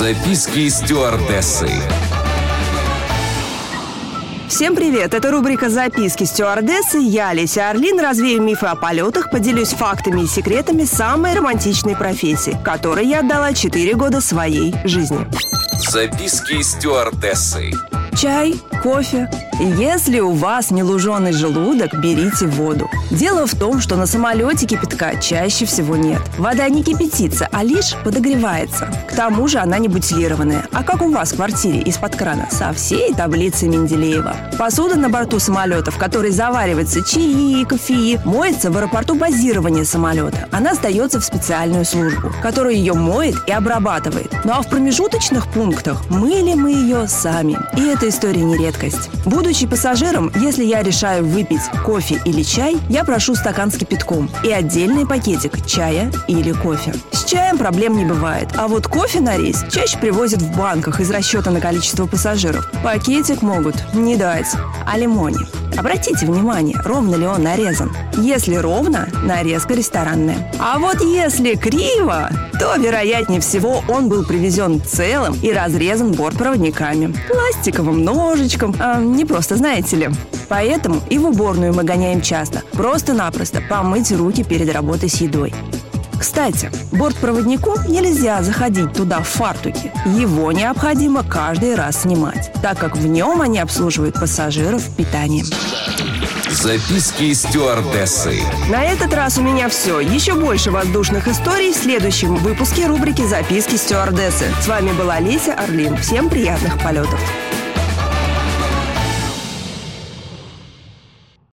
Записки стюардессы. Всем привет! Это рубрика «Записки стюардессы». Я, Леся Орлин, развею мифы о полетах, поделюсь фактами и секретами самой романтичной профессии, которой я отдала 4 года своей жизни. Записки стюардессы. Чай, кофе. Если у вас не луженый желудок, берите воду. Дело в том, что на самолете кипятка чаще всего нет. Вода не кипятится, а лишь подогревается. К тому же она не бутилированная. А как у вас в квартире из-под крана? Со всей таблицей Менделеева. Посуда на борту самолета, в которой заваривается чаи, кофе, моется в аэропорту базирования самолета. Она сдается в специальную службу, которая ее моет и обрабатывает. Ну а в промежуточных пунктах мыли мы ее сами. И эта история не редкость. Будучи пассажиром, если я решаю выпить кофе или чай, я прошу стакан с кипятком и отдельный пакетик чая или кофе. С чаем проблем не бывает, а вот кофе на рейс чаще привозят в банках из расчета на количество пассажиров. Пакетик могут не дать, а лимоне. Обратите внимание, ровно ли он нарезан. Если ровно, нарезка ресторанная. А вот если криво, то, вероятнее всего, он был привезен целым и разрезан бортпроводниками. Пластиковым ножичком, а, не просто, знаете ли. Поэтому и в уборную мы гоняем часто. Просто-напросто помыть руки перед работой с едой. Кстати, бортпроводнику нельзя заходить туда в фартуке. Его необходимо каждый раз снимать, так как в нем они обслуживают пассажиров питанием. Записки стюардессы. На этот раз у меня все. Еще больше воздушных историй в следующем выпуске рубрики «Записки стюардессы». С вами была Леся Орлин. Всем приятных полетов.